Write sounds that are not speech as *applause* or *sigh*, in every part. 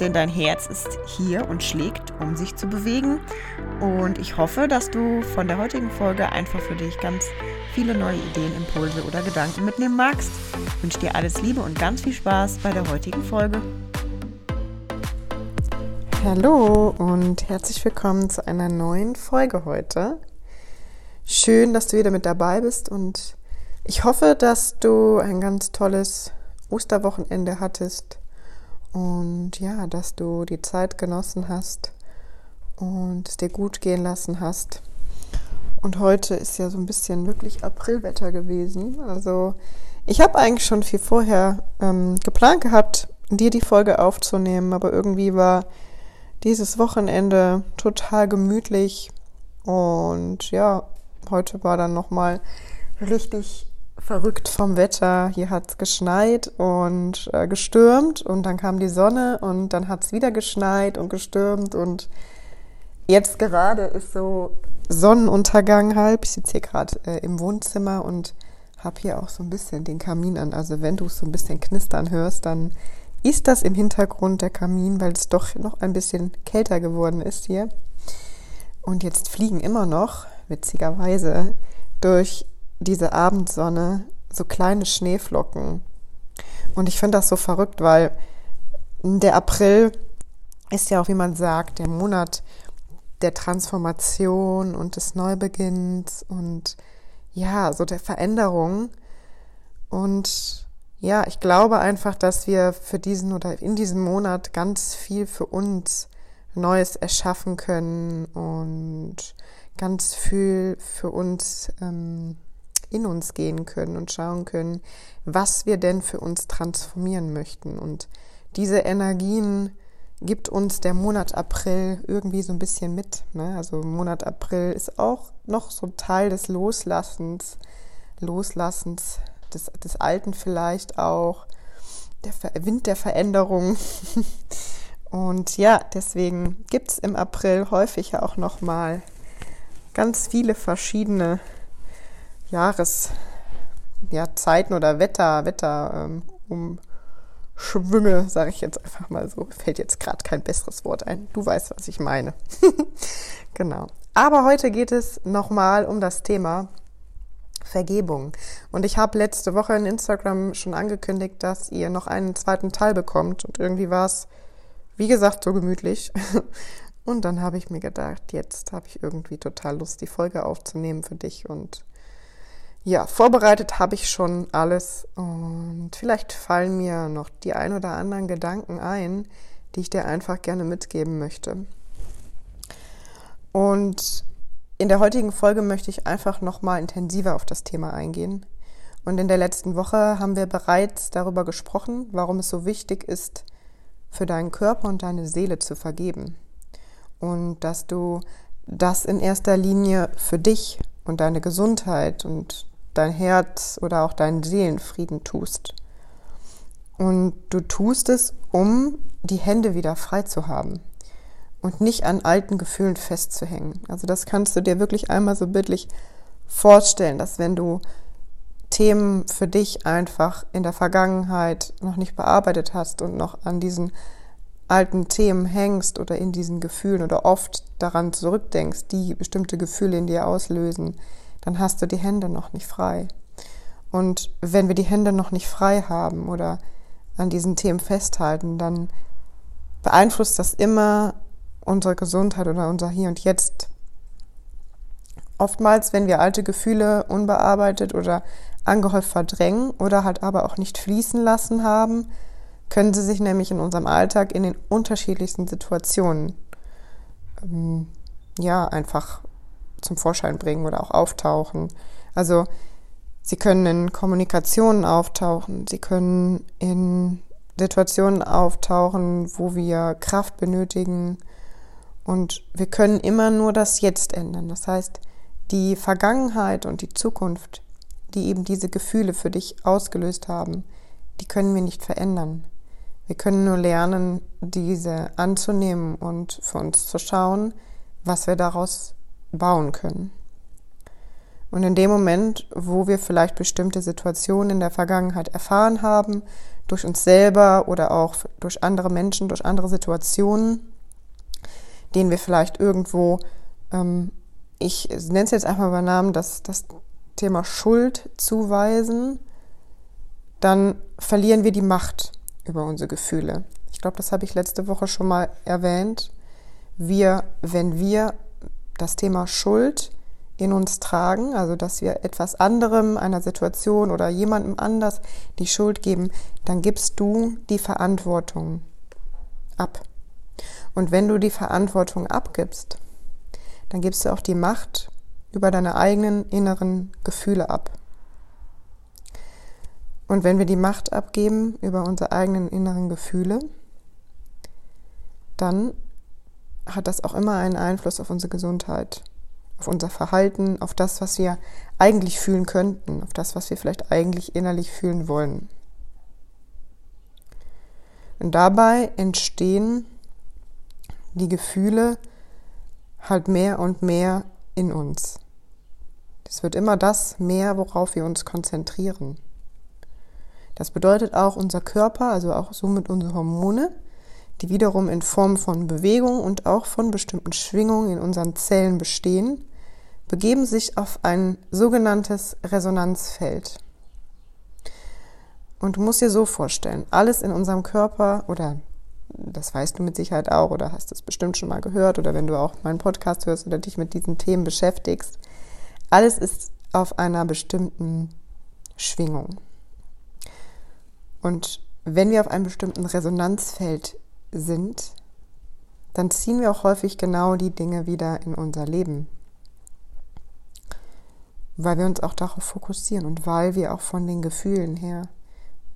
denn dein Herz ist hier und schlägt, um sich zu bewegen. Und ich hoffe, dass du von der heutigen Folge einfach für dich ganz viele neue Ideen, Impulse oder Gedanken mitnehmen magst. Ich wünsche dir alles Liebe und ganz viel Spaß bei der heutigen Folge. Hallo und herzlich willkommen zu einer neuen Folge heute. Schön, dass du wieder mit dabei bist und ich hoffe, dass du ein ganz tolles Osterwochenende hattest und ja, dass du die Zeit genossen hast und es dir gut gehen lassen hast. Und heute ist ja so ein bisschen wirklich Aprilwetter gewesen. Also ich habe eigentlich schon viel vorher ähm, geplant gehabt, dir die Folge aufzunehmen, aber irgendwie war dieses Wochenende total gemütlich und ja, heute war dann noch mal richtig verrückt vom Wetter. Hier hat es geschneit und äh, gestürmt und dann kam die Sonne und dann hat es wieder geschneit und gestürmt und jetzt gerade ist so Sonnenuntergang halb. Ich sitze hier gerade äh, im Wohnzimmer und habe hier auch so ein bisschen den Kamin an. Also wenn du es so ein bisschen knistern hörst, dann ist das im Hintergrund der Kamin, weil es doch noch ein bisschen kälter geworden ist hier. Und jetzt fliegen immer noch, witzigerweise, durch diese Abendsonne so kleine Schneeflocken. Und ich finde das so verrückt, weil der April ist ja auch, wie man sagt, der Monat der Transformation und des Neubeginns und ja, so der Veränderung. Und ja, ich glaube einfach, dass wir für diesen oder in diesem Monat ganz viel für uns Neues erschaffen können und ganz viel für uns ähm, in uns gehen können und schauen können, was wir denn für uns transformieren möchten. Und diese Energien gibt uns der Monat April irgendwie so ein bisschen mit. Ne? Also Monat April ist auch noch so Teil des Loslassens, Loslassens des, des Alten vielleicht auch, der Wind der Veränderung. *laughs* Und ja, deswegen gibt es im April häufig ja auch nochmal ganz viele verschiedene Jahreszeiten ja, oder Wetter, Wetter ähm, umschwünge, sage ich jetzt einfach mal so. Fällt jetzt gerade kein besseres Wort ein. Du weißt, was ich meine. *laughs* genau. Aber heute geht es nochmal um das Thema Vergebung. Und ich habe letzte Woche in Instagram schon angekündigt, dass ihr noch einen zweiten Teil bekommt. Und irgendwie war es, wie gesagt, so gemütlich. *laughs* Und dann habe ich mir gedacht, jetzt habe ich irgendwie total Lust, die Folge aufzunehmen für dich und ja, vorbereitet habe ich schon alles und vielleicht fallen mir noch die ein oder anderen Gedanken ein, die ich dir einfach gerne mitgeben möchte. Und in der heutigen Folge möchte ich einfach noch mal intensiver auf das Thema eingehen. Und in der letzten Woche haben wir bereits darüber gesprochen, warum es so wichtig ist, für deinen Körper und deine Seele zu vergeben. Und dass du das in erster Linie für dich und deine Gesundheit und dein Herz oder auch deinen Seelenfrieden tust. Und du tust es, um die Hände wieder frei zu haben und nicht an alten Gefühlen festzuhängen. Also das kannst du dir wirklich einmal so bildlich vorstellen, dass wenn du Themen für dich einfach in der Vergangenheit noch nicht bearbeitet hast und noch an diesen alten Themen hängst oder in diesen Gefühlen oder oft daran zurückdenkst, die bestimmte Gefühle in dir auslösen, dann hast du die Hände noch nicht frei. Und wenn wir die Hände noch nicht frei haben oder an diesen Themen festhalten, dann beeinflusst das immer unsere Gesundheit oder unser Hier und Jetzt. Oftmals, wenn wir alte Gefühle unbearbeitet oder angehäuft verdrängen oder halt aber auch nicht fließen lassen haben, können sie sich nämlich in unserem Alltag in den unterschiedlichsten Situationen ähm, ja einfach zum Vorschein bringen oder auch auftauchen. Also sie können in Kommunikationen auftauchen, sie können in Situationen auftauchen, wo wir Kraft benötigen und wir können immer nur das Jetzt ändern. Das heißt, die Vergangenheit und die Zukunft, die eben diese Gefühle für dich ausgelöst haben, die können wir nicht verändern. Wir können nur lernen, diese anzunehmen und für uns zu schauen, was wir daraus bauen können. Und in dem Moment, wo wir vielleicht bestimmte Situationen in der Vergangenheit erfahren haben, durch uns selber oder auch durch andere Menschen, durch andere Situationen, denen wir vielleicht irgendwo, ähm, ich nenne es jetzt einfach mal Namen, das, das Thema Schuld zuweisen, dann verlieren wir die Macht über unsere Gefühle. Ich glaube, das habe ich letzte Woche schon mal erwähnt. Wir, wenn wir das Thema Schuld in uns tragen, also dass wir etwas anderem, einer Situation oder jemandem anders die Schuld geben, dann gibst du die Verantwortung ab. Und wenn du die Verantwortung abgibst, dann gibst du auch die Macht über deine eigenen inneren Gefühle ab. Und wenn wir die Macht abgeben über unsere eigenen inneren Gefühle, dann hat das auch immer einen Einfluss auf unsere Gesundheit auf unser Verhalten, auf das, was wir eigentlich fühlen könnten, auf das, was wir vielleicht eigentlich innerlich fühlen wollen. Und dabei entstehen die Gefühle halt mehr und mehr in uns. Es wird immer das mehr, worauf wir uns konzentrieren. Das bedeutet auch unser Körper, also auch somit unsere Hormone, die wiederum in Form von Bewegung und auch von bestimmten Schwingungen in unseren Zellen bestehen, begeben sich auf ein sogenanntes Resonanzfeld. Und du musst dir so vorstellen, alles in unserem Körper oder das weißt du mit Sicherheit auch oder hast es bestimmt schon mal gehört oder wenn du auch meinen Podcast hörst oder dich mit diesen Themen beschäftigst, alles ist auf einer bestimmten Schwingung. Und wenn wir auf einem bestimmten Resonanzfeld sind, dann ziehen wir auch häufig genau die Dinge wieder in unser Leben weil wir uns auch darauf fokussieren und weil wir auch von den Gefühlen her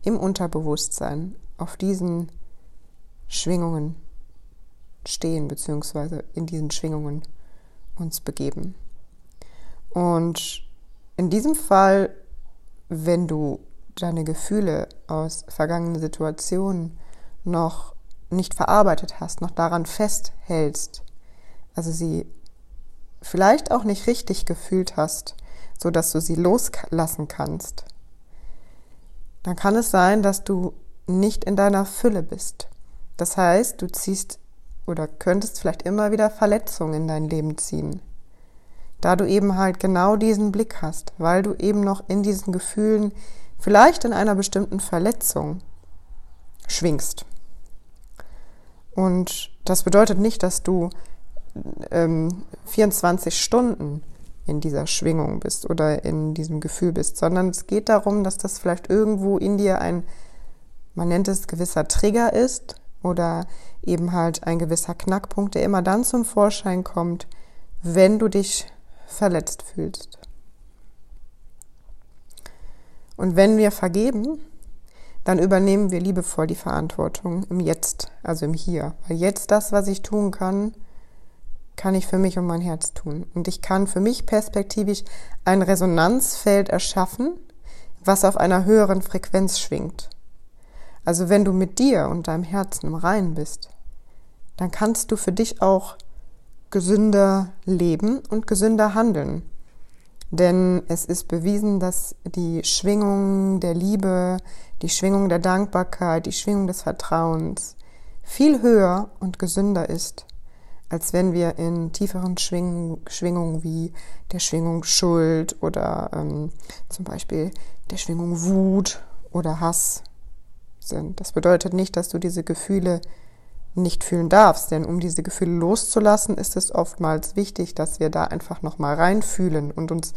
im Unterbewusstsein auf diesen Schwingungen stehen, beziehungsweise in diesen Schwingungen uns begeben. Und in diesem Fall, wenn du deine Gefühle aus vergangenen Situationen noch nicht verarbeitet hast, noch daran festhältst, also sie vielleicht auch nicht richtig gefühlt hast, so dass du sie loslassen kannst, dann kann es sein, dass du nicht in deiner Fülle bist. Das heißt, du ziehst oder könntest vielleicht immer wieder Verletzungen in dein Leben ziehen. Da du eben halt genau diesen Blick hast, weil du eben noch in diesen Gefühlen, vielleicht in einer bestimmten Verletzung, schwingst. Und das bedeutet nicht, dass du ähm, 24 Stunden in dieser Schwingung bist oder in diesem Gefühl bist, sondern es geht darum, dass das vielleicht irgendwo in dir ein, man nennt es gewisser Trigger ist oder eben halt ein gewisser Knackpunkt, der immer dann zum Vorschein kommt, wenn du dich verletzt fühlst. Und wenn wir vergeben, dann übernehmen wir liebevoll die Verantwortung im Jetzt, also im Hier. Weil jetzt das, was ich tun kann, kann ich für mich und mein Herz tun. Und ich kann für mich perspektivisch ein Resonanzfeld erschaffen, was auf einer höheren Frequenz schwingt. Also wenn du mit dir und deinem Herzen im Reinen bist, dann kannst du für dich auch gesünder leben und gesünder handeln. Denn es ist bewiesen, dass die Schwingung der Liebe, die Schwingung der Dankbarkeit, die Schwingung des Vertrauens viel höher und gesünder ist als wenn wir in tieferen Schwing Schwingungen wie der Schwingung Schuld oder ähm, zum Beispiel der Schwingung Wut oder Hass sind. Das bedeutet nicht, dass du diese Gefühle nicht fühlen darfst, denn um diese Gefühle loszulassen, ist es oftmals wichtig, dass wir da einfach nochmal reinfühlen und uns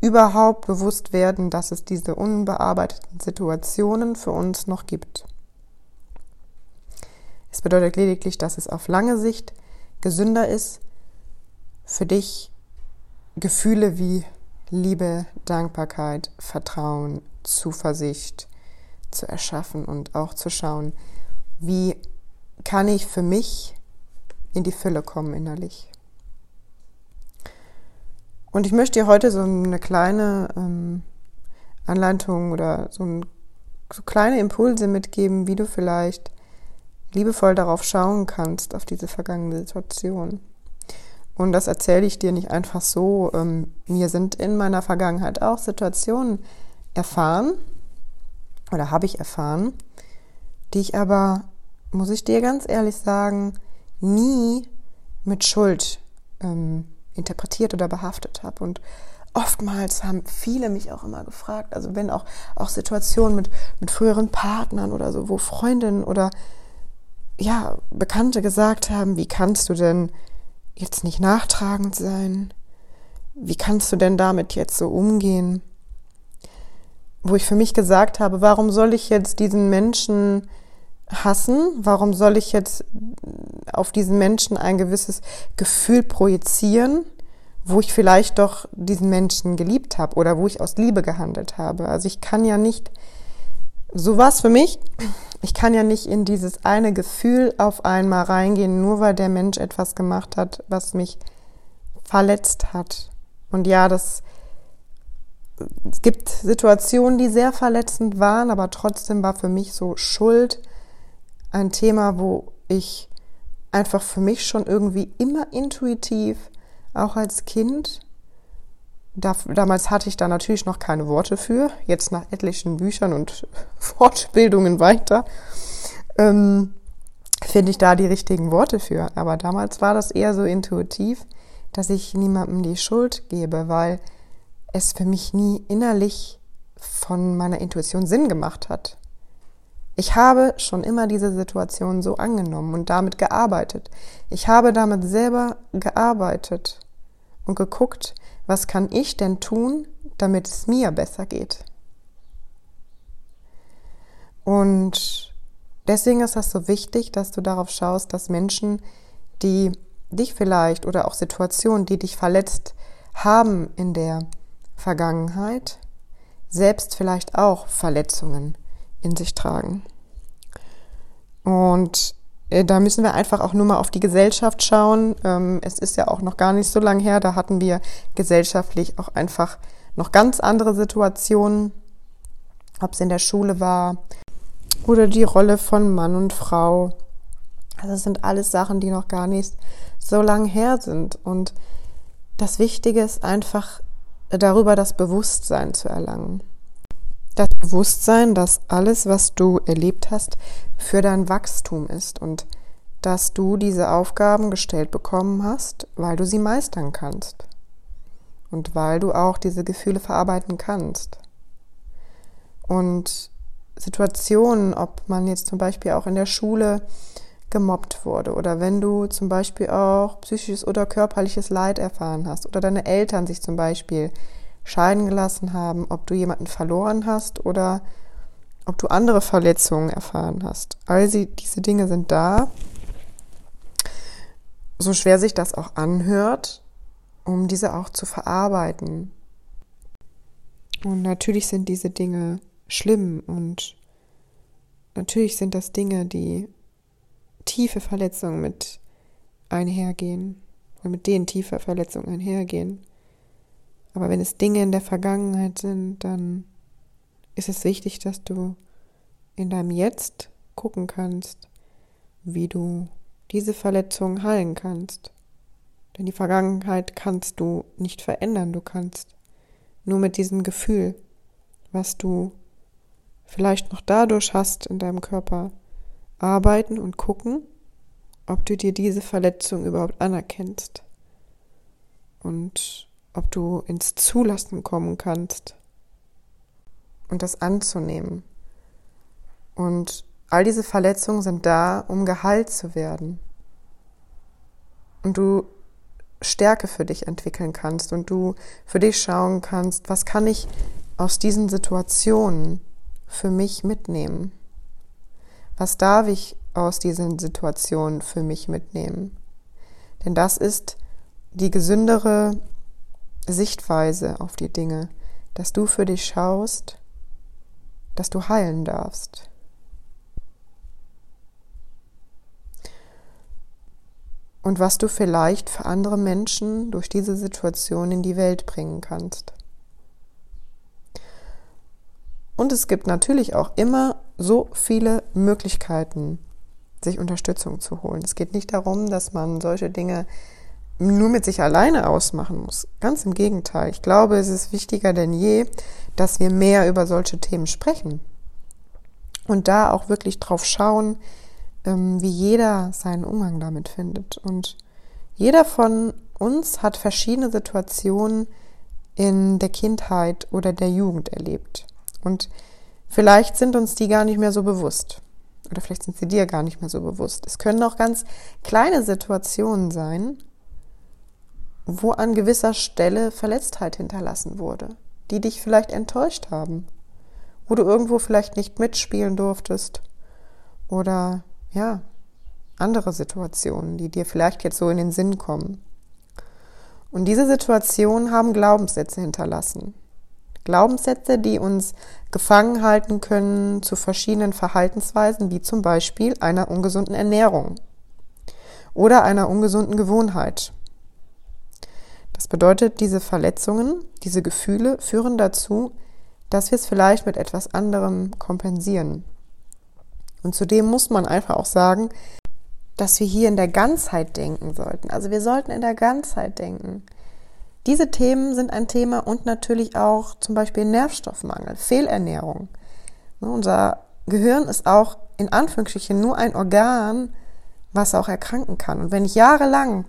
überhaupt bewusst werden, dass es diese unbearbeiteten Situationen für uns noch gibt. Es bedeutet lediglich, dass es auf lange Sicht gesünder ist, für dich Gefühle wie Liebe, Dankbarkeit, Vertrauen, Zuversicht zu erschaffen und auch zu schauen, wie kann ich für mich in die Fülle kommen innerlich. Und ich möchte dir heute so eine kleine ähm, Anleitung oder so, ein, so kleine Impulse mitgeben, wie du vielleicht liebevoll darauf schauen kannst, auf diese vergangene Situation. Und das erzähle ich dir nicht einfach so. Ähm, mir sind in meiner Vergangenheit auch Situationen erfahren oder habe ich erfahren, die ich aber, muss ich dir ganz ehrlich sagen, nie mit Schuld ähm, interpretiert oder behaftet habe. Und oftmals haben viele mich auch immer gefragt, also wenn auch, auch Situationen mit, mit früheren Partnern oder so, wo Freundinnen oder ja, Bekannte gesagt haben, wie kannst du denn jetzt nicht nachtragend sein? Wie kannst du denn damit jetzt so umgehen? Wo ich für mich gesagt habe, warum soll ich jetzt diesen Menschen hassen? Warum soll ich jetzt auf diesen Menschen ein gewisses Gefühl projizieren, wo ich vielleicht doch diesen Menschen geliebt habe oder wo ich aus Liebe gehandelt habe? Also ich kann ja nicht, so war es für mich, ich kann ja nicht in dieses eine Gefühl auf einmal reingehen, nur weil der Mensch etwas gemacht hat, was mich verletzt hat. Und ja, das, es gibt Situationen, die sehr verletzend waren, aber trotzdem war für mich so Schuld ein Thema, wo ich einfach für mich schon irgendwie immer intuitiv, auch als Kind, da, damals hatte ich da natürlich noch keine Worte für, jetzt nach etlichen Büchern und *laughs* Fortbildungen weiter, ähm, finde ich da die richtigen Worte für. Aber damals war das eher so intuitiv, dass ich niemandem die Schuld gebe, weil es für mich nie innerlich von meiner Intuition Sinn gemacht hat. Ich habe schon immer diese Situation so angenommen und damit gearbeitet. Ich habe damit selber gearbeitet und geguckt, was kann ich denn tun, damit es mir besser geht. Und deswegen ist das so wichtig, dass du darauf schaust, dass Menschen, die dich vielleicht oder auch Situationen, die dich verletzt haben in der Vergangenheit, selbst vielleicht auch Verletzungen in sich tragen. Und äh, da müssen wir einfach auch nur mal auf die Gesellschaft schauen. Ähm, es ist ja auch noch gar nicht so lange her, da hatten wir gesellschaftlich auch einfach noch ganz andere Situationen, ob es in der Schule war oder die Rolle von Mann und Frau. Also das sind alles Sachen, die noch gar nicht so lang her sind. Und das Wichtige ist einfach darüber das Bewusstsein zu erlangen das Bewusstsein, dass alles, was du erlebt hast, für dein Wachstum ist und dass du diese Aufgaben gestellt bekommen hast, weil du sie meistern kannst und weil du auch diese Gefühle verarbeiten kannst. Und Situationen, ob man jetzt zum Beispiel auch in der Schule gemobbt wurde oder wenn du zum Beispiel auch psychisches oder körperliches Leid erfahren hast oder deine Eltern sich zum Beispiel scheiden gelassen haben, ob du jemanden verloren hast oder ob du andere Verletzungen erfahren hast. All diese Dinge sind da, so schwer sich das auch anhört, um diese auch zu verarbeiten. Und natürlich sind diese Dinge schlimm und natürlich sind das Dinge, die tiefe Verletzungen mit einhergehen, mit denen tiefe Verletzungen einhergehen. Aber wenn es Dinge in der Vergangenheit sind, dann ist es wichtig, dass du in deinem Jetzt gucken kannst, wie du diese Verletzung heilen kannst. Denn die Vergangenheit kannst du nicht verändern, du kannst nur mit diesem Gefühl, was du vielleicht noch dadurch hast in deinem Körper, arbeiten und gucken, ob du dir diese Verletzung überhaupt anerkennst. Und ob du ins Zulassen kommen kannst und das anzunehmen. Und all diese Verletzungen sind da, um geheilt zu werden. Und du Stärke für dich entwickeln kannst und du für dich schauen kannst, was kann ich aus diesen Situationen für mich mitnehmen? Was darf ich aus diesen Situationen für mich mitnehmen? Denn das ist die gesündere Sichtweise auf die Dinge, dass du für dich schaust, dass du heilen darfst. und was du vielleicht für andere Menschen durch diese Situation in die Welt bringen kannst. Und es gibt natürlich auch immer so viele Möglichkeiten, sich Unterstützung zu holen. Es geht nicht darum, dass man solche Dinge nur mit sich alleine ausmachen muss. Ganz im Gegenteil. Ich glaube, es ist wichtiger denn je, dass wir mehr über solche Themen sprechen. Und da auch wirklich drauf schauen, ähm, wie jeder seinen Umgang damit findet. Und jeder von uns hat verschiedene Situationen in der Kindheit oder der Jugend erlebt. Und vielleicht sind uns die gar nicht mehr so bewusst. Oder vielleicht sind sie dir gar nicht mehr so bewusst. Es können auch ganz kleine Situationen sein, wo an gewisser Stelle Verletztheit hinterlassen wurde, die dich vielleicht enttäuscht haben, wo du irgendwo vielleicht nicht mitspielen durftest oder ja, andere Situationen, die dir vielleicht jetzt so in den Sinn kommen. Und diese Situationen haben Glaubenssätze hinterlassen. Glaubenssätze, die uns gefangen halten können zu verschiedenen Verhaltensweisen, wie zum Beispiel einer ungesunden Ernährung oder einer ungesunden Gewohnheit. Das bedeutet, diese Verletzungen, diese Gefühle führen dazu, dass wir es vielleicht mit etwas anderem kompensieren. Und zudem muss man einfach auch sagen, dass wir hier in der Ganzheit denken sollten. Also wir sollten in der Ganzheit denken. Diese Themen sind ein Thema und natürlich auch zum Beispiel Nährstoffmangel, Fehlernährung. Ne, unser Gehirn ist auch in Anführungsstrichen nur ein Organ, was auch erkranken kann. Und wenn ich jahrelang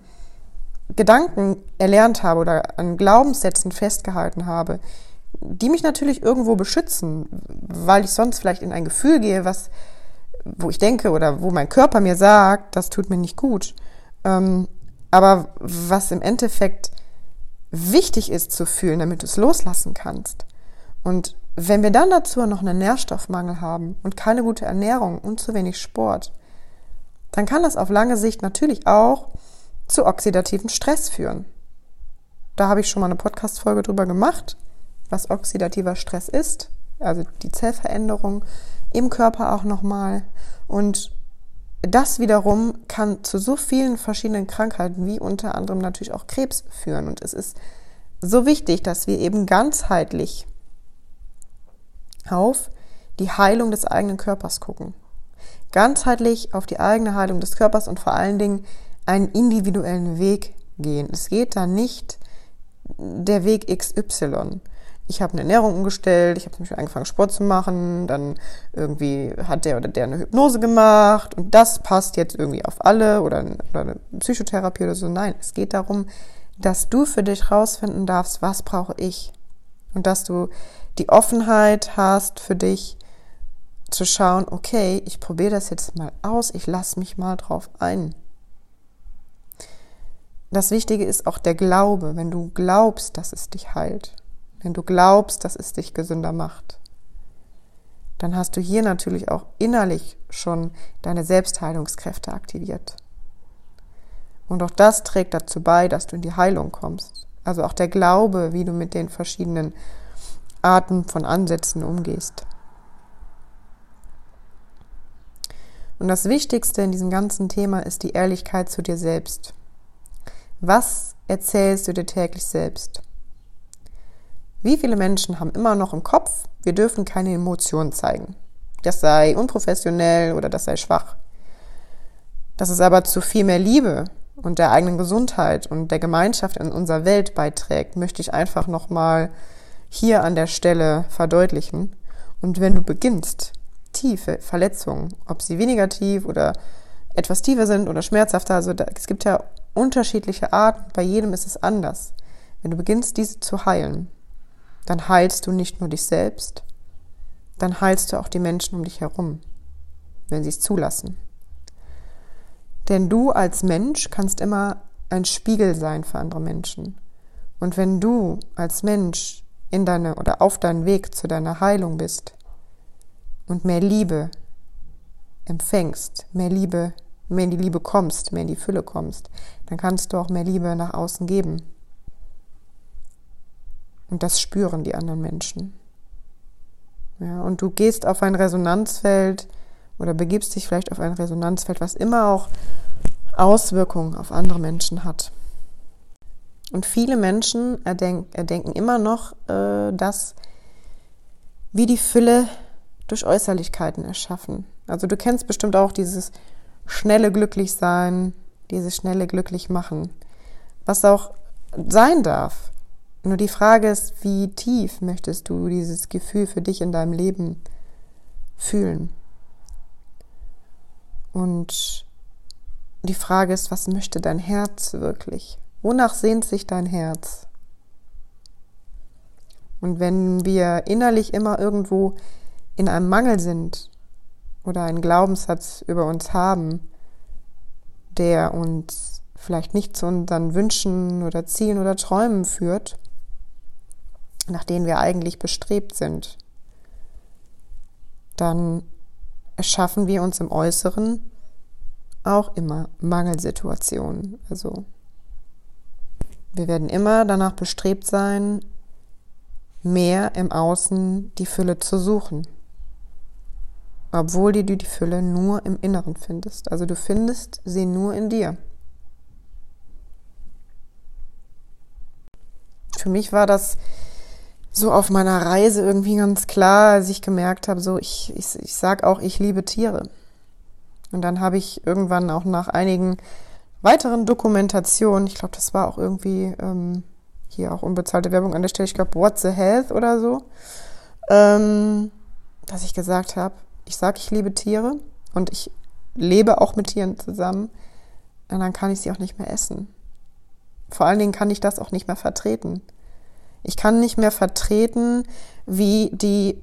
Gedanken erlernt habe oder an Glaubenssätzen festgehalten habe, die mich natürlich irgendwo beschützen, weil ich sonst vielleicht in ein Gefühl gehe, was, wo ich denke oder wo mein Körper mir sagt, das tut mir nicht gut. Ähm, aber was im Endeffekt wichtig ist zu fühlen, damit du es loslassen kannst. Und wenn wir dann dazu noch einen Nährstoffmangel haben und keine gute Ernährung und zu wenig Sport, dann kann das auf lange Sicht natürlich auch zu oxidativen Stress führen. Da habe ich schon mal eine Podcast-Folge drüber gemacht, was oxidativer Stress ist, also die Zellveränderung im Körper auch nochmal. Und das wiederum kann zu so vielen verschiedenen Krankheiten, wie unter anderem natürlich auch Krebs führen. Und es ist so wichtig, dass wir eben ganzheitlich auf die Heilung des eigenen Körpers gucken. Ganzheitlich auf die eigene Heilung des Körpers und vor allen Dingen einen individuellen Weg gehen. Es geht da nicht der Weg XY. Ich habe eine Ernährung umgestellt, ich habe zum Beispiel angefangen Sport zu machen, dann irgendwie hat der oder der eine Hypnose gemacht und das passt jetzt irgendwie auf alle oder, oder eine Psychotherapie oder so. Nein, es geht darum, dass du für dich rausfinden darfst, was brauche ich und dass du die Offenheit hast für dich zu schauen, okay, ich probiere das jetzt mal aus, ich lasse mich mal drauf ein das Wichtige ist auch der Glaube, wenn du glaubst, dass es dich heilt, wenn du glaubst, dass es dich gesünder macht, dann hast du hier natürlich auch innerlich schon deine Selbstheilungskräfte aktiviert. Und auch das trägt dazu bei, dass du in die Heilung kommst. Also auch der Glaube, wie du mit den verschiedenen Arten von Ansätzen umgehst. Und das Wichtigste in diesem ganzen Thema ist die Ehrlichkeit zu dir selbst. Was erzählst du dir täglich selbst? Wie viele Menschen haben immer noch im Kopf, wir dürfen keine Emotionen zeigen. Das sei unprofessionell oder das sei schwach. Dass es aber zu viel mehr Liebe und der eigenen Gesundheit und der Gemeinschaft in unserer Welt beiträgt, möchte ich einfach nochmal hier an der Stelle verdeutlichen. Und wenn du beginnst, tiefe Verletzungen, ob sie weniger tief oder etwas tiefer sind oder schmerzhafter, also da, es gibt ja unterschiedliche Arten, bei jedem ist es anders. Wenn du beginnst, diese zu heilen, dann heilst du nicht nur dich selbst, dann heilst du auch die Menschen um dich herum, wenn sie es zulassen. Denn du als Mensch kannst immer ein Spiegel sein für andere Menschen. Und wenn du als Mensch in deine oder auf deinem Weg zu deiner Heilung bist und mehr Liebe empfängst, mehr Liebe mehr in die Liebe kommst, mehr in die Fülle kommst, dann kannst du auch mehr Liebe nach außen geben. Und das spüren die anderen Menschen. Ja, und du gehst auf ein Resonanzfeld oder begibst dich vielleicht auf ein Resonanzfeld, was immer auch Auswirkungen auf andere Menschen hat. Und viele Menschen erdenken, erdenken immer noch, äh, dass wie die Fülle durch Äußerlichkeiten erschaffen. Also du kennst bestimmt auch dieses schnelle Glücklichsein, dieses schnelle Glücklichmachen, was auch sein darf. Nur die Frage ist, wie tief möchtest du dieses Gefühl für dich in deinem Leben fühlen? Und die Frage ist, was möchte dein Herz wirklich? Wonach sehnt sich dein Herz? Und wenn wir innerlich immer irgendwo in einem Mangel sind oder einen Glaubenssatz über uns haben, der uns vielleicht nicht zu unseren Wünschen oder Zielen oder Träumen führt, nach denen wir eigentlich bestrebt sind, dann erschaffen wir uns im Äußeren auch immer Mangelsituationen. Also wir werden immer danach bestrebt sein, mehr im Außen die Fülle zu suchen. Obwohl du die Fülle nur im Inneren findest. Also du findest sie nur in dir. Für mich war das so auf meiner Reise irgendwie ganz klar, als ich gemerkt habe, so ich, ich, ich sag auch, ich liebe Tiere. Und dann habe ich irgendwann auch nach einigen weiteren Dokumentationen, ich glaube, das war auch irgendwie ähm, hier auch unbezahlte Werbung an der Stelle, ich glaube, What's the Health oder so, ähm, dass ich gesagt habe, ich sage, ich liebe Tiere und ich lebe auch mit Tieren zusammen, dann kann ich sie auch nicht mehr essen. Vor allen Dingen kann ich das auch nicht mehr vertreten. Ich kann nicht mehr vertreten, wie die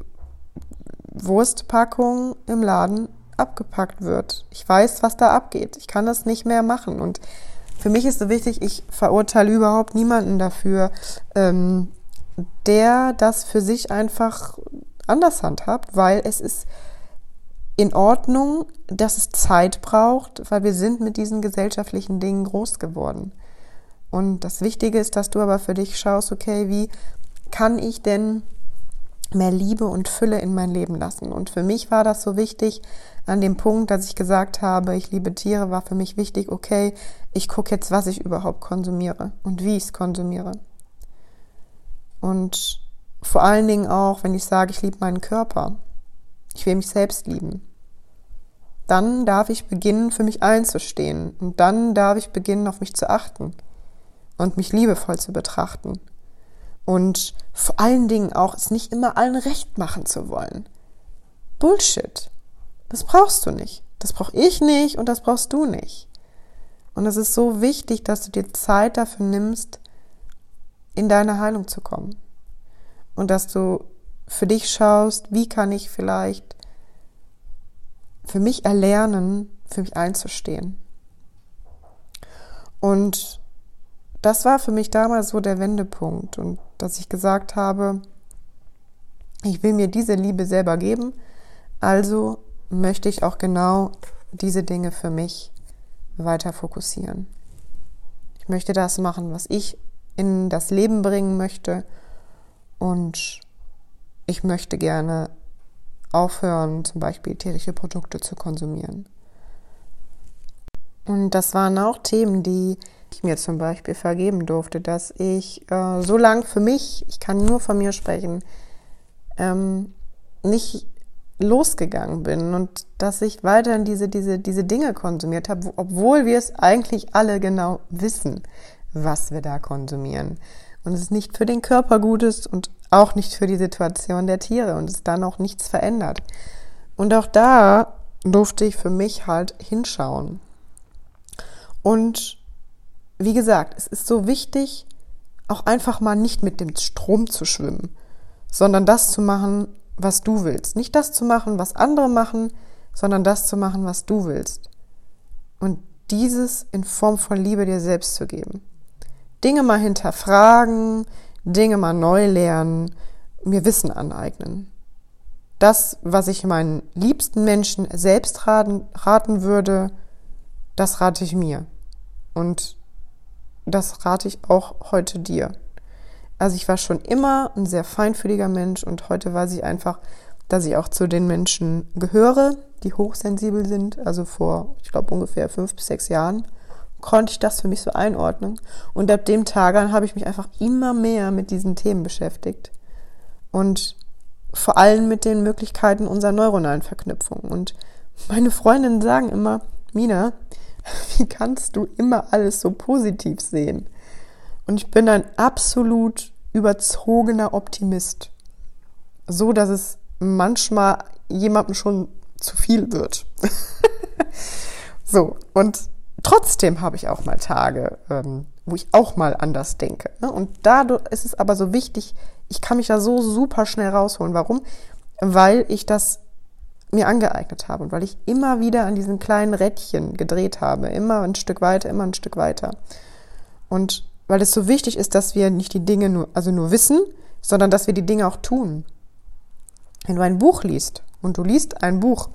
Wurstpackung im Laden abgepackt wird. Ich weiß, was da abgeht. Ich kann das nicht mehr machen. Und für mich ist so wichtig, ich verurteile überhaupt niemanden dafür, ähm, der das für sich einfach anders handhabt, weil es ist in Ordnung, dass es Zeit braucht, weil wir sind mit diesen gesellschaftlichen Dingen groß geworden. Und das Wichtige ist, dass du aber für dich schaust, okay, wie kann ich denn mehr Liebe und Fülle in mein Leben lassen? Und für mich war das so wichtig, an dem Punkt, dass ich gesagt habe, ich liebe Tiere, war für mich wichtig, okay, ich gucke jetzt, was ich überhaupt konsumiere und wie ich es konsumiere. Und vor allen Dingen auch, wenn ich sage, ich liebe meinen Körper, ich will mich selbst lieben, dann darf ich beginnen, für mich einzustehen. Und dann darf ich beginnen, auf mich zu achten und mich liebevoll zu betrachten. Und vor allen Dingen auch es nicht immer allen recht machen zu wollen. Bullshit. Das brauchst du nicht. Das brauche ich nicht und das brauchst du nicht. Und es ist so wichtig, dass du dir Zeit dafür nimmst, in deine Heilung zu kommen. Und dass du für dich schaust, wie kann ich vielleicht für mich erlernen, für mich einzustehen. Und das war für mich damals so der Wendepunkt und dass ich gesagt habe, ich will mir diese Liebe selber geben, also möchte ich auch genau diese Dinge für mich weiter fokussieren. Ich möchte das machen, was ich in das Leben bringen möchte und ich möchte gerne aufhören, zum Beispiel tierische Produkte zu konsumieren. Und das waren auch Themen, die ich mir zum Beispiel vergeben durfte, dass ich äh, so lang für mich, ich kann nur von mir sprechen, ähm, nicht losgegangen bin und dass ich weiterhin diese, diese, diese Dinge konsumiert habe, obwohl wir es eigentlich alle genau wissen, was wir da konsumieren. Und es nicht für den Körper gut ist und auch nicht für die Situation der Tiere und es dann auch nichts verändert. Und auch da durfte ich für mich halt hinschauen. Und wie gesagt, es ist so wichtig, auch einfach mal nicht mit dem Strom zu schwimmen, sondern das zu machen, was du willst. Nicht das zu machen, was andere machen, sondern das zu machen, was du willst. Und dieses in Form von Liebe dir selbst zu geben. Dinge mal hinterfragen, Dinge mal neu lernen, mir Wissen aneignen. Das, was ich meinen liebsten Menschen selbst raten, raten würde, das rate ich mir. Und das rate ich auch heute dir. Also ich war schon immer ein sehr feinfühliger Mensch und heute weiß ich einfach, dass ich auch zu den Menschen gehöre, die hochsensibel sind. Also vor, ich glaube, ungefähr fünf bis sechs Jahren konnte ich das für mich so einordnen. Und ab dem Tag an habe ich mich einfach immer mehr mit diesen Themen beschäftigt. Und vor allem mit den Möglichkeiten unserer neuronalen Verknüpfung. Und meine Freundinnen sagen immer, Mina, *laughs* wie kannst du immer alles so positiv sehen? Und ich bin ein absolut überzogener Optimist. So, dass es manchmal jemandem schon zu viel wird. *laughs* so, und trotzdem habe ich auch mal Tage, ähm, wo ich auch mal anders denke. Ne? Und dadurch ist es aber so wichtig, ich kann mich da so super schnell rausholen. Warum? Weil ich das mir angeeignet habe und weil ich immer wieder an diesen kleinen Rädchen gedreht habe, immer ein Stück weiter, immer ein Stück weiter. Und weil es so wichtig ist, dass wir nicht die Dinge nur, also nur wissen, sondern dass wir die Dinge auch tun. Wenn du ein Buch liest und du liest ein Buch,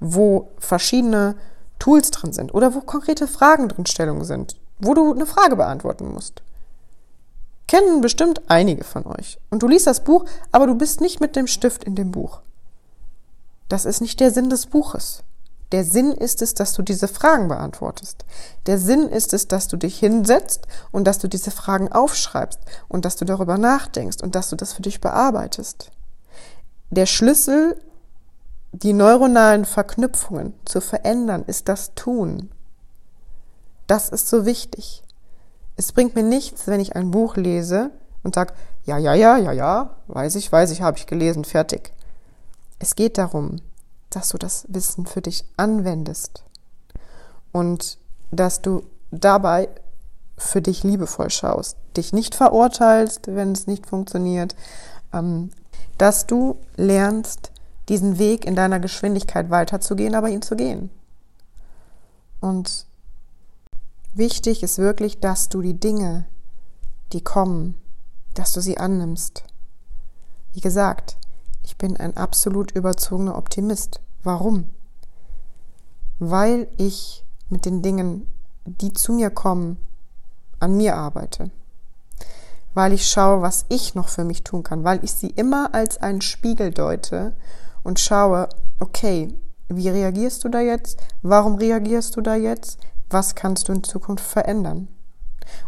wo verschiedene Tools drin sind oder wo konkrete Fragen drinstellungen sind, wo du eine Frage beantworten musst. Kennen bestimmt einige von euch. Und du liest das Buch, aber du bist nicht mit dem Stift in dem Buch. Das ist nicht der Sinn des Buches. Der Sinn ist es, dass du diese Fragen beantwortest. Der Sinn ist es, dass du dich hinsetzt und dass du diese Fragen aufschreibst und dass du darüber nachdenkst und dass du das für dich bearbeitest. Der Schlüssel, die neuronalen Verknüpfungen zu verändern, ist das Tun. Das ist so wichtig. Es bringt mir nichts, wenn ich ein Buch lese und sage, ja, ja, ja, ja, ja, weiß ich, weiß ich, habe ich gelesen, fertig. Es geht darum, dass du das Wissen für dich anwendest und dass du dabei für dich liebevoll schaust, dich nicht verurteilst, wenn es nicht funktioniert, ähm, dass du lernst, diesen Weg in deiner Geschwindigkeit weiterzugehen, aber ihn zu gehen. Und wichtig ist wirklich, dass du die Dinge, die kommen, dass du sie annimmst. Wie gesagt, ich bin ein absolut überzogener Optimist. Warum? Weil ich mit den Dingen, die zu mir kommen, an mir arbeite. Weil ich schaue, was ich noch für mich tun kann, weil ich sie immer als einen Spiegel deute und schaue, okay, wie reagierst du da jetzt? Warum reagierst du da jetzt? Was kannst du in Zukunft verändern?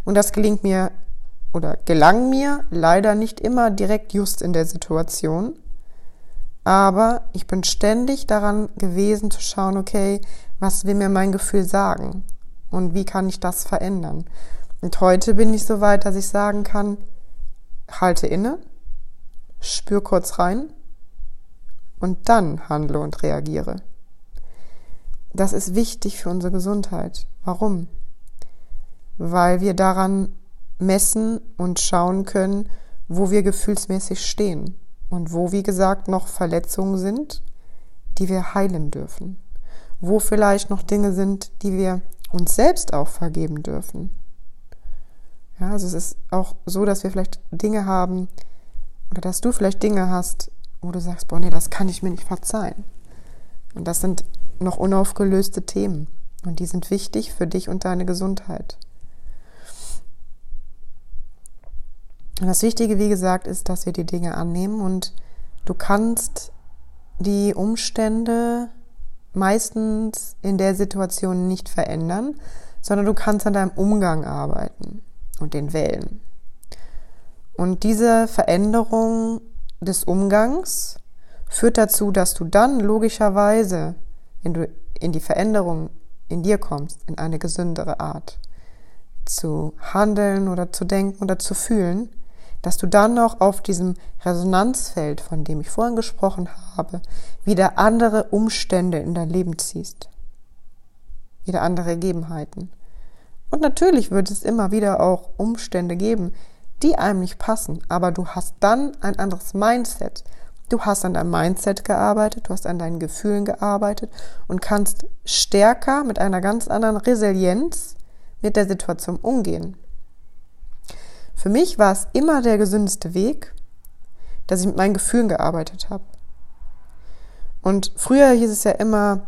Und das gelingt mir oder gelang mir leider nicht immer direkt just in der Situation. Aber ich bin ständig daran gewesen zu schauen, okay, was will mir mein Gefühl sagen? Und wie kann ich das verändern? Und heute bin ich so weit, dass ich sagen kann, halte inne, spür kurz rein und dann handle und reagiere. Das ist wichtig für unsere Gesundheit. Warum? Weil wir daran messen und schauen können, wo wir gefühlsmäßig stehen und wo, wie gesagt, noch Verletzungen sind, die wir heilen dürfen, wo vielleicht noch Dinge sind, die wir uns selbst auch vergeben dürfen. Ja, also es ist auch so, dass wir vielleicht Dinge haben oder dass du vielleicht Dinge hast, wo du sagst, boah, nee, das kann ich mir nicht verzeihen. Und das sind noch unaufgelöste Themen und die sind wichtig für dich und deine Gesundheit. Und das Wichtige, wie gesagt, ist, dass wir die Dinge annehmen und du kannst die Umstände meistens in der Situation nicht verändern, sondern du kannst an deinem Umgang arbeiten und den wählen. Und diese Veränderung des Umgangs führt dazu, dass du dann logischerweise, wenn du in die Veränderung in dir kommst, in eine gesündere Art zu handeln oder zu denken oder zu fühlen, dass du dann noch auf diesem Resonanzfeld, von dem ich vorhin gesprochen habe, wieder andere Umstände in dein Leben ziehst. Wieder andere Gegebenheiten. Und natürlich wird es immer wieder auch Umstände geben, die einem nicht passen, aber du hast dann ein anderes Mindset. Du hast an deinem Mindset gearbeitet, du hast an deinen Gefühlen gearbeitet und kannst stärker mit einer ganz anderen Resilienz mit der Situation umgehen. Für mich war es immer der gesündeste Weg, dass ich mit meinen Gefühlen gearbeitet habe. Und früher hieß es ja immer,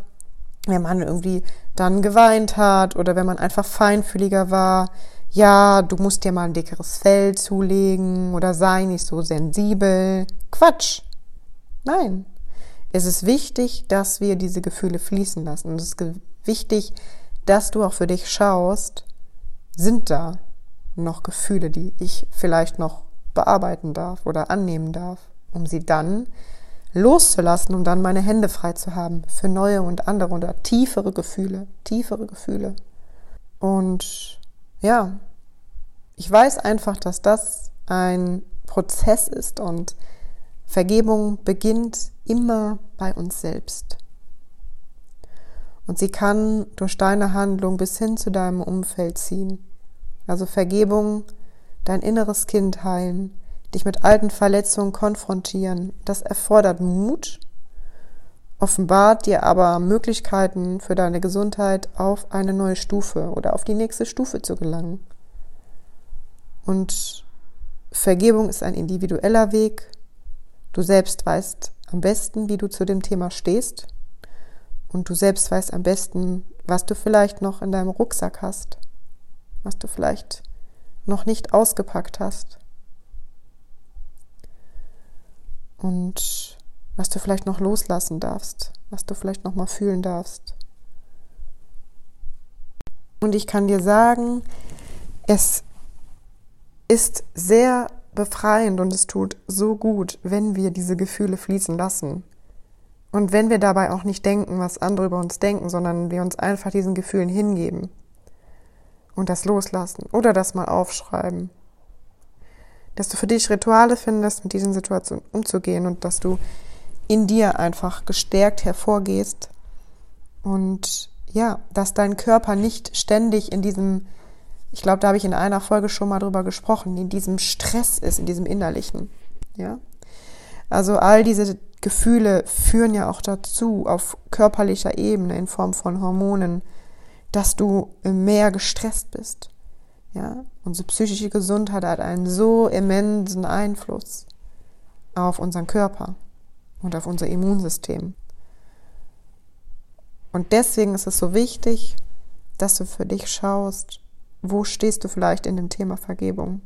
wenn man irgendwie dann geweint hat oder wenn man einfach feinfühliger war, ja, du musst dir mal ein dickeres Fell zulegen oder sei nicht so sensibel. Quatsch. Nein. Es ist wichtig, dass wir diese Gefühle fließen lassen. Es ist wichtig, dass du auch für dich schaust, sind da noch Gefühle, die ich vielleicht noch bearbeiten darf oder annehmen darf, um sie dann loszulassen, um dann meine Hände frei zu haben für neue und andere oder tiefere Gefühle, tiefere Gefühle. Und ja, ich weiß einfach, dass das ein Prozess ist und Vergebung beginnt immer bei uns selbst. Und sie kann durch deine Handlung bis hin zu deinem Umfeld ziehen. Also Vergebung, dein inneres Kind heilen, dich mit alten Verletzungen konfrontieren. Das erfordert Mut, offenbart dir aber Möglichkeiten für deine Gesundheit auf eine neue Stufe oder auf die nächste Stufe zu gelangen. Und Vergebung ist ein individueller Weg. Du selbst weißt am besten, wie du zu dem Thema stehst. Und du selbst weißt am besten, was du vielleicht noch in deinem Rucksack hast, was du vielleicht noch nicht ausgepackt hast. Und was du vielleicht noch loslassen darfst, was du vielleicht noch mal fühlen darfst. Und ich kann dir sagen, es ist sehr befreiend und es tut so gut, wenn wir diese Gefühle fließen lassen. Und wenn wir dabei auch nicht denken, was andere über uns denken, sondern wir uns einfach diesen Gefühlen hingeben und das loslassen oder das mal aufschreiben. Dass du für dich Rituale findest, mit diesen Situationen umzugehen und dass du in dir einfach gestärkt hervorgehst und ja, dass dein Körper nicht ständig in diesem ich glaube, da habe ich in einer Folge schon mal drüber gesprochen, in diesem Stress ist, in diesem innerlichen. Ja. Also all diese Gefühle führen ja auch dazu, auf körperlicher Ebene in Form von Hormonen, dass du mehr gestresst bist. Ja, unsere psychische Gesundheit hat einen so immensen Einfluss auf unseren Körper und auf unser Immunsystem. Und deswegen ist es so wichtig, dass du für dich schaust, wo stehst du vielleicht in dem Thema Vergebung?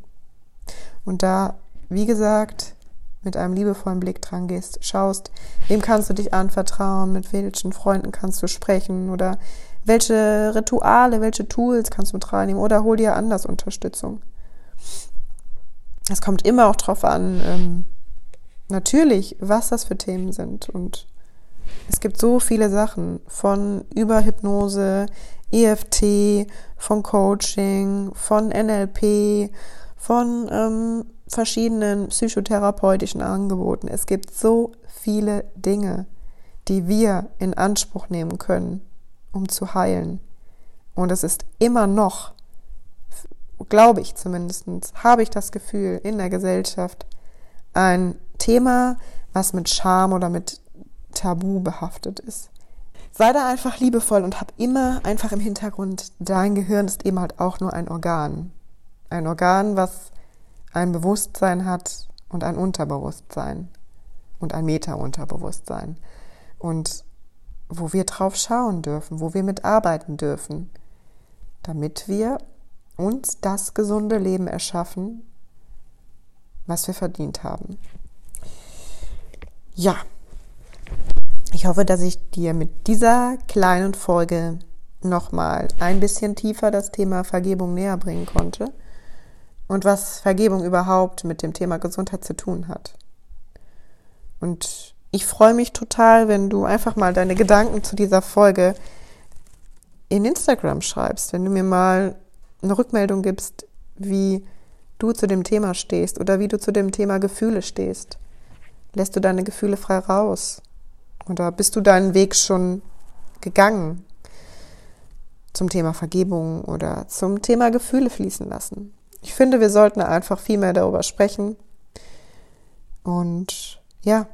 Und da, wie gesagt, mit einem liebevollen Blick dran gehst, schaust, wem kannst du dich anvertrauen, mit welchen Freunden kannst du sprechen oder welche Rituale, welche Tools kannst du mit reinnehmen oder hol dir anders Unterstützung. Es kommt immer auch drauf an, ähm, natürlich, was das für Themen sind und es gibt so viele Sachen von Überhypnose, EFT, von Coaching, von NLP, von ähm, verschiedenen psychotherapeutischen Angeboten. Es gibt so viele Dinge, die wir in Anspruch nehmen können, um zu heilen. Und es ist immer noch, glaube ich zumindest, habe ich das Gefühl in der Gesellschaft, ein Thema, was mit Scham oder mit Tabu behaftet ist. Sei da einfach liebevoll und hab immer einfach im Hintergrund, dein Gehirn ist eben halt auch nur ein Organ. Ein Organ, was ein Bewusstsein hat und ein Unterbewusstsein und ein Meta-Unterbewusstsein. Und wo wir drauf schauen dürfen, wo wir mitarbeiten dürfen, damit wir uns das gesunde Leben erschaffen, was wir verdient haben. Ja, ich hoffe, dass ich dir mit dieser kleinen Folge nochmal ein bisschen tiefer das Thema Vergebung näher bringen konnte und was Vergebung überhaupt mit dem Thema Gesundheit zu tun hat. Und ich freue mich total, wenn du einfach mal deine Gedanken zu dieser Folge in Instagram schreibst, wenn du mir mal eine Rückmeldung gibst, wie du zu dem Thema stehst oder wie du zu dem Thema Gefühle stehst. Lässt du deine Gefühle frei raus? Oder bist du deinen Weg schon gegangen zum Thema Vergebung oder zum Thema Gefühle fließen lassen? Ich finde, wir sollten einfach viel mehr darüber sprechen. Und ja,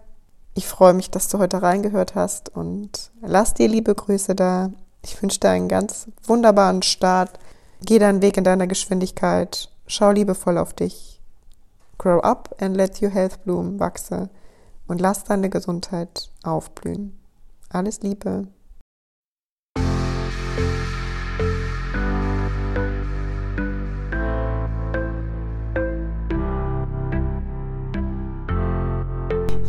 ich freue mich, dass du heute reingehört hast und lass dir liebe Grüße da. Ich wünsche dir einen ganz wunderbaren Start. Geh deinen Weg in deiner Geschwindigkeit. Schau liebevoll auf dich. Grow up and let your health bloom. Wachse und lass deine Gesundheit aufblühen. Alles Liebe.